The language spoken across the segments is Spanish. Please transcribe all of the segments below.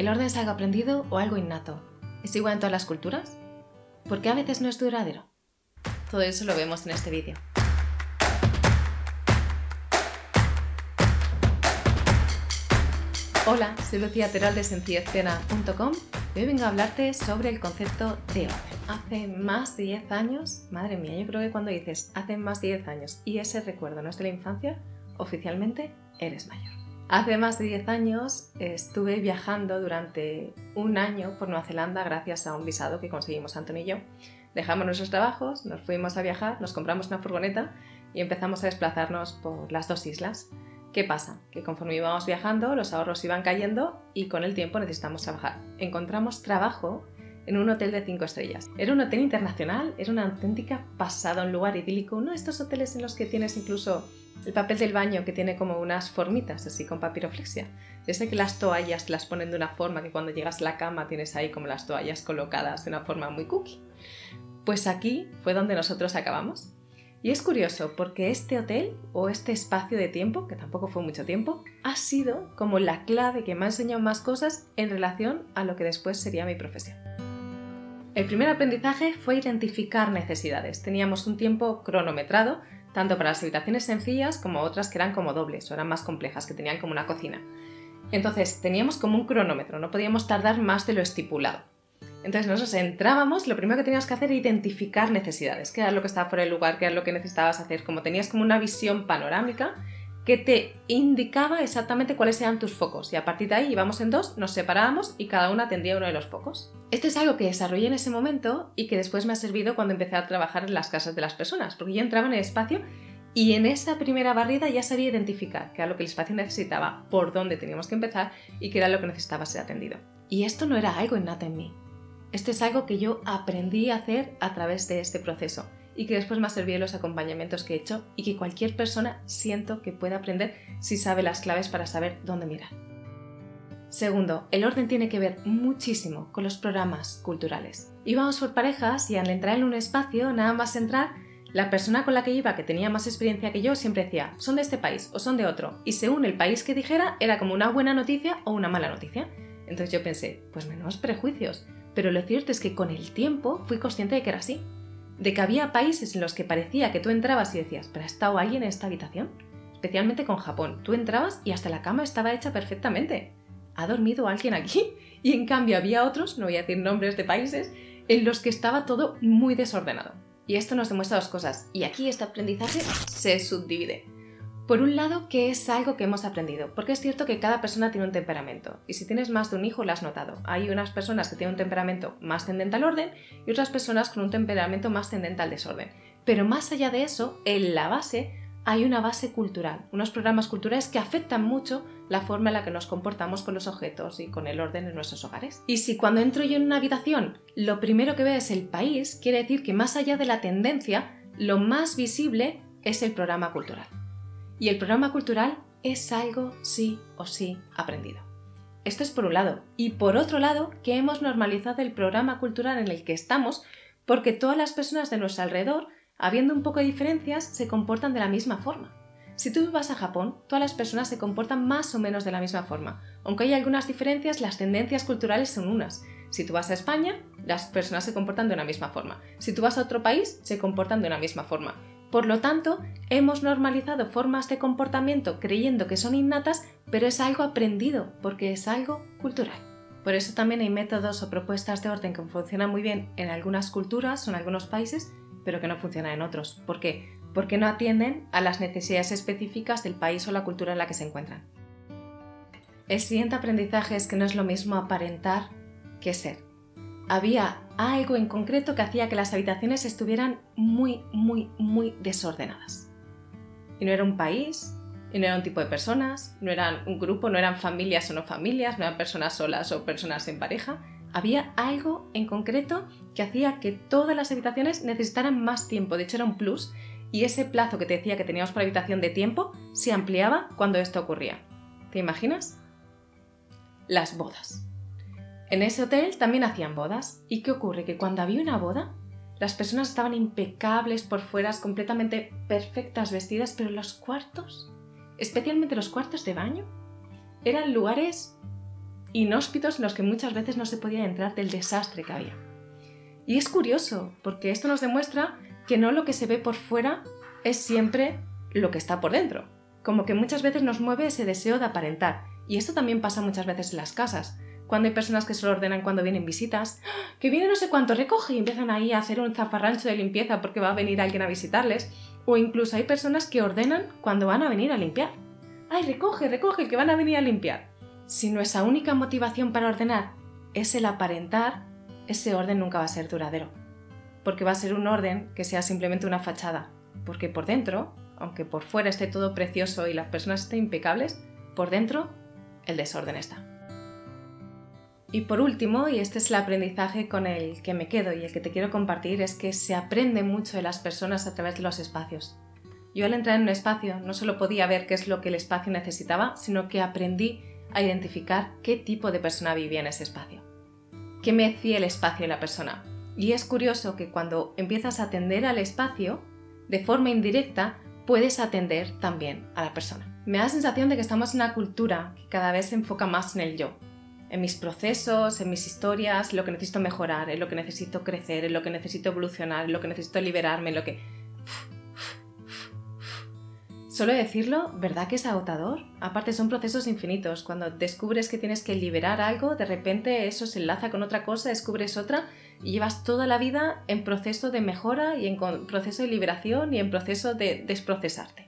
¿El orden es algo aprendido o algo innato? ¿Es igual en todas las culturas? ¿Por qué a veces no es duradero? Todo eso lo vemos en este vídeo. Hola, soy Lucía Terol de sencillezplena.com y hoy vengo a hablarte sobre el concepto de orden. Hace más de 10 años, madre mía, yo creo que cuando dices hace más de 10 años y ese recuerdo no es de la infancia, oficialmente eres mayor. Hace más de 10 años estuve viajando durante un año por Nueva Zelanda gracias a un visado que conseguimos Antonio y yo. Dejamos nuestros trabajos, nos fuimos a viajar, nos compramos una furgoneta y empezamos a desplazarnos por las dos islas. ¿Qué pasa? Que conforme íbamos viajando, los ahorros iban cayendo y con el tiempo necesitamos trabajar. Encontramos trabajo en un hotel de 5 estrellas. Era un hotel internacional, era una auténtica pasada, un lugar idílico, uno de estos hoteles en los que tienes incluso el papel del baño que tiene como unas formitas, así con papiroflexia. Desde que las toallas las ponen de una forma que cuando llegas a la cama tienes ahí como las toallas colocadas de una forma muy cookie. Pues aquí fue donde nosotros acabamos. Y es curioso porque este hotel o este espacio de tiempo, que tampoco fue mucho tiempo, ha sido como la clave que me ha enseñado más cosas en relación a lo que después sería mi profesión. El primer aprendizaje fue identificar necesidades. Teníamos un tiempo cronometrado tanto para las habitaciones sencillas como otras que eran como dobles o eran más complejas, que tenían como una cocina. Entonces teníamos como un cronómetro, no podíamos tardar más de lo estipulado. Entonces nosotros entrábamos, lo primero que teníamos que hacer era identificar necesidades, qué era lo que estaba fuera del lugar, qué era lo que necesitabas hacer, como tenías como una visión panorámica que te indicaba exactamente cuáles eran tus focos y a partir de ahí íbamos en dos, nos separábamos y cada una tendría uno de los focos. Esto es algo que desarrollé en ese momento y que después me ha servido cuando empecé a trabajar en las casas de las personas, porque yo entraba en el espacio y en esa primera barrida ya sabía identificar qué era lo que el espacio necesitaba, por dónde teníamos que empezar y qué era lo que necesitaba ser atendido. Y esto no era algo innato en mí. Esto es algo que yo aprendí a hacer a través de este proceso y que después me ha los acompañamientos que he hecho y que cualquier persona siento que puede aprender si sabe las claves para saber dónde mirar. Segundo, el orden tiene que ver muchísimo con los programas culturales. Íbamos por parejas y al entrar en un espacio, nada más entrar, la persona con la que iba, que tenía más experiencia que yo, siempre decía, son de este país o son de otro. Y según el país que dijera, era como una buena noticia o una mala noticia. Entonces yo pensé, pues menos prejuicios. Pero lo cierto es que con el tiempo fui consciente de que era así de que había países en los que parecía que tú entrabas y decías, ¿pero ha estado alguien en esta habitación? Especialmente con Japón. Tú entrabas y hasta la cama estaba hecha perfectamente. ¿Ha dormido alguien aquí? Y en cambio había otros, no voy a decir nombres de países, en los que estaba todo muy desordenado. Y esto nos demuestra dos cosas. Y aquí este aprendizaje se subdivide. Por un lado, que es algo que hemos aprendido, porque es cierto que cada persona tiene un temperamento, y si tienes más de un hijo lo has notado. Hay unas personas que tienen un temperamento más tendente al orden y otras personas con un temperamento más tendente al desorden. Pero más allá de eso, en la base hay una base cultural, unos programas culturales que afectan mucho la forma en la que nos comportamos con los objetos y con el orden en nuestros hogares. Y si cuando entro yo en una habitación lo primero que veo es el país, quiere decir que más allá de la tendencia, lo más visible es el programa cultural. Y el programa cultural es algo sí o sí aprendido. Esto es por un lado. Y por otro lado, que hemos normalizado el programa cultural en el que estamos porque todas las personas de nuestro alrededor, habiendo un poco de diferencias, se comportan de la misma forma. Si tú vas a Japón, todas las personas se comportan más o menos de la misma forma. Aunque hay algunas diferencias, las tendencias culturales son unas. Si tú vas a España, las personas se comportan de una misma forma. Si tú vas a otro país, se comportan de una misma forma. Por lo tanto, hemos normalizado formas de comportamiento creyendo que son innatas, pero es algo aprendido, porque es algo cultural. Por eso también hay métodos o propuestas de orden que funcionan muy bien en algunas culturas o en algunos países, pero que no funcionan en otros. ¿Por qué? Porque no atienden a las necesidades específicas del país o la cultura en la que se encuentran. El siguiente aprendizaje es que no es lo mismo aparentar que ser había algo en concreto que hacía que las habitaciones estuvieran muy, muy, muy desordenadas. Y no era un país, y no era un tipo de personas, no eran un grupo, no eran familias o no familias, no eran personas solas o personas en pareja. Había algo en concreto que hacía que todas las habitaciones necesitaran más tiempo. De hecho, era un plus. Y ese plazo que te decía que teníamos por habitación de tiempo se ampliaba cuando esto ocurría. ¿Te imaginas? Las bodas. En ese hotel también hacían bodas. ¿Y qué ocurre? Que cuando había una boda, las personas estaban impecables por fuera, completamente perfectas vestidas, pero los cuartos, especialmente los cuartos de baño, eran lugares inhóspitos en los que muchas veces no se podía entrar del desastre que había. Y es curioso, porque esto nos demuestra que no lo que se ve por fuera es siempre lo que está por dentro. Como que muchas veces nos mueve ese deseo de aparentar. Y esto también pasa muchas veces en las casas. Cuando hay personas que se lo ordenan cuando vienen visitas, que viene no sé cuánto, recoge y empiezan ahí a hacer un zafarrancho de limpieza porque va a venir alguien a visitarles. O incluso hay personas que ordenan cuando van a venir a limpiar. ¡Ay, recoge, recoge, que van a venir a limpiar! Si nuestra única motivación para ordenar es el aparentar, ese orden nunca va a ser duradero. Porque va a ser un orden que sea simplemente una fachada. Porque por dentro, aunque por fuera esté todo precioso y las personas estén impecables, por dentro el desorden está. Y por último, y este es el aprendizaje con el que me quedo y el que te quiero compartir, es que se aprende mucho de las personas a través de los espacios. Yo al entrar en un espacio no solo podía ver qué es lo que el espacio necesitaba, sino que aprendí a identificar qué tipo de persona vivía en ese espacio. ¿Qué me hacía el espacio y la persona? Y es curioso que cuando empiezas a atender al espacio, de forma indirecta, puedes atender también a la persona. Me da la sensación de que estamos en una cultura que cada vez se enfoca más en el yo, en mis procesos, en mis historias, lo que necesito mejorar, en lo que necesito crecer, en lo que necesito evolucionar, en lo que necesito liberarme, en lo que... Solo decirlo, ¿verdad que es agotador? Aparte son procesos infinitos. Cuando descubres que tienes que liberar algo, de repente eso se enlaza con otra cosa, descubres otra y llevas toda la vida en proceso de mejora y en proceso de liberación y en proceso de desprocesarte.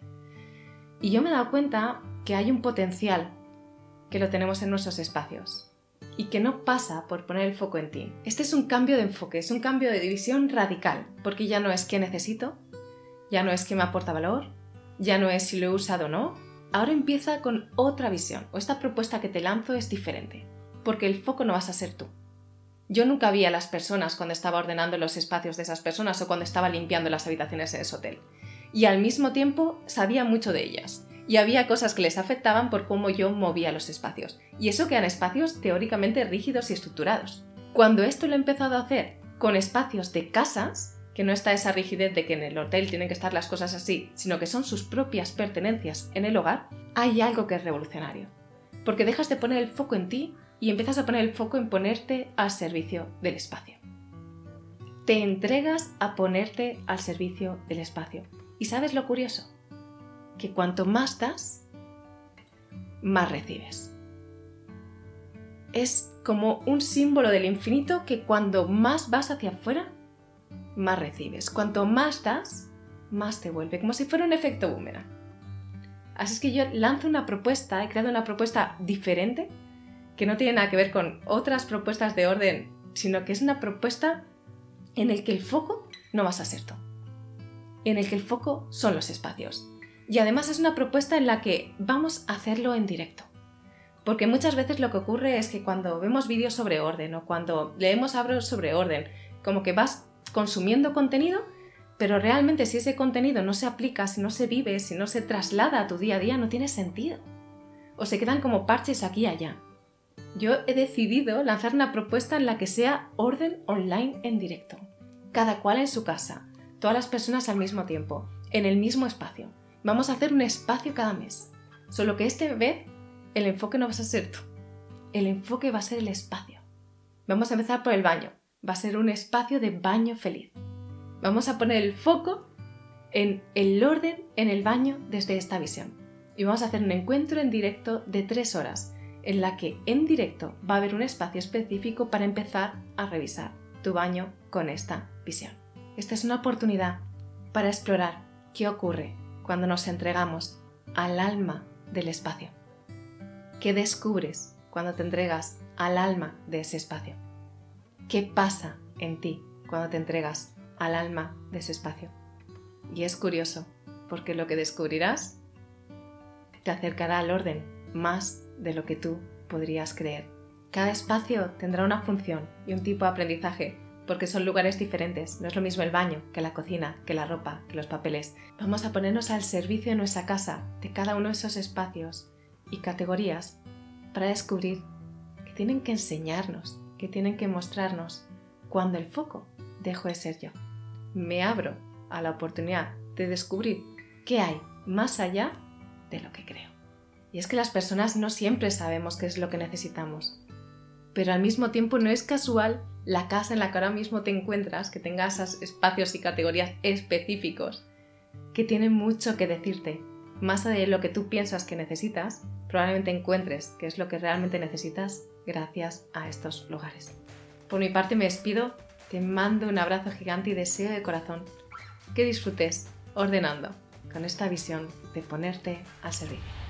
Y yo me he dado cuenta que hay un potencial que lo tenemos en nuestros espacios y que no pasa por poner el foco en ti. Este es un cambio de enfoque, es un cambio de división radical, porque ya no es qué necesito, ya no es qué me aporta valor, ya no es si lo he usado o no, ahora empieza con otra visión, o esta propuesta que te lanzo es diferente, porque el foco no vas a ser tú. Yo nunca vi a las personas cuando estaba ordenando los espacios de esas personas o cuando estaba limpiando las habitaciones en ese hotel. Y al mismo tiempo sabía mucho de ellas y había cosas que les afectaban por cómo yo movía los espacios. Y eso que eran espacios teóricamente rígidos y estructurados. Cuando esto lo he empezado a hacer con espacios de casas, que no está esa rigidez de que en el hotel tienen que estar las cosas así, sino que son sus propias pertenencias en el hogar, hay algo que es revolucionario. Porque dejas de poner el foco en ti y empiezas a poner el foco en ponerte al servicio del espacio. Te entregas a ponerte al servicio del espacio. ¿Y sabes lo curioso? Que cuanto más das, más recibes. Es como un símbolo del infinito que cuando más vas hacia afuera, más recibes. Cuanto más das, más te vuelve, como si fuera un efecto boomerang. Así es que yo lanzo una propuesta, he creado una propuesta diferente, que no tiene nada que ver con otras propuestas de orden, sino que es una propuesta en el que el foco no vas a ser tú, en el que el foco son los espacios. Y además es una propuesta en la que vamos a hacerlo en directo. Porque muchas veces lo que ocurre es que cuando vemos vídeos sobre orden o cuando leemos abros sobre orden, como que vas consumiendo contenido, pero realmente si ese contenido no se aplica, si no se vive, si no se traslada a tu día a día, no tiene sentido. O se quedan como parches aquí y allá. Yo he decidido lanzar una propuesta en la que sea orden online en directo. Cada cual en su casa, todas las personas al mismo tiempo, en el mismo espacio. Vamos a hacer un espacio cada mes. Solo que este vez el enfoque no va a ser tú. El enfoque va a ser el espacio. Vamos a empezar por el baño. Va a ser un espacio de baño feliz. Vamos a poner el foco en el orden en el baño desde esta visión. Y vamos a hacer un encuentro en directo de tres horas, en la que en directo va a haber un espacio específico para empezar a revisar tu baño con esta visión. Esta es una oportunidad para explorar qué ocurre cuando nos entregamos al alma del espacio? ¿Qué descubres cuando te entregas al alma de ese espacio? ¿Qué pasa en ti cuando te entregas al alma de ese espacio? Y es curioso, porque lo que descubrirás te acercará al orden más de lo que tú podrías creer. Cada espacio tendrá una función y un tipo de aprendizaje porque son lugares diferentes. No es lo mismo el baño que la cocina, que la ropa, que los papeles. Vamos a ponernos al servicio de nuestra casa, de cada uno de esos espacios y categorías para descubrir que tienen que enseñarnos, que tienen que mostrarnos cuando el foco dejo de ser yo. Me abro a la oportunidad de descubrir qué hay más allá de lo que creo. Y es que las personas no siempre sabemos qué es lo que necesitamos. pero al mismo tiempo no es casual la casa en la que ahora mismo te encuentras, que tenga esos espacios y categorías específicos, que tienen mucho que decirte. Más allá de lo que tú piensas que necesitas, probablemente encuentres qué es lo que realmente necesitas gracias a estos lugares. Por mi parte me despido, te mando un abrazo gigante y deseo de corazón que disfrutes ordenando con esta visión de ponerte a servir.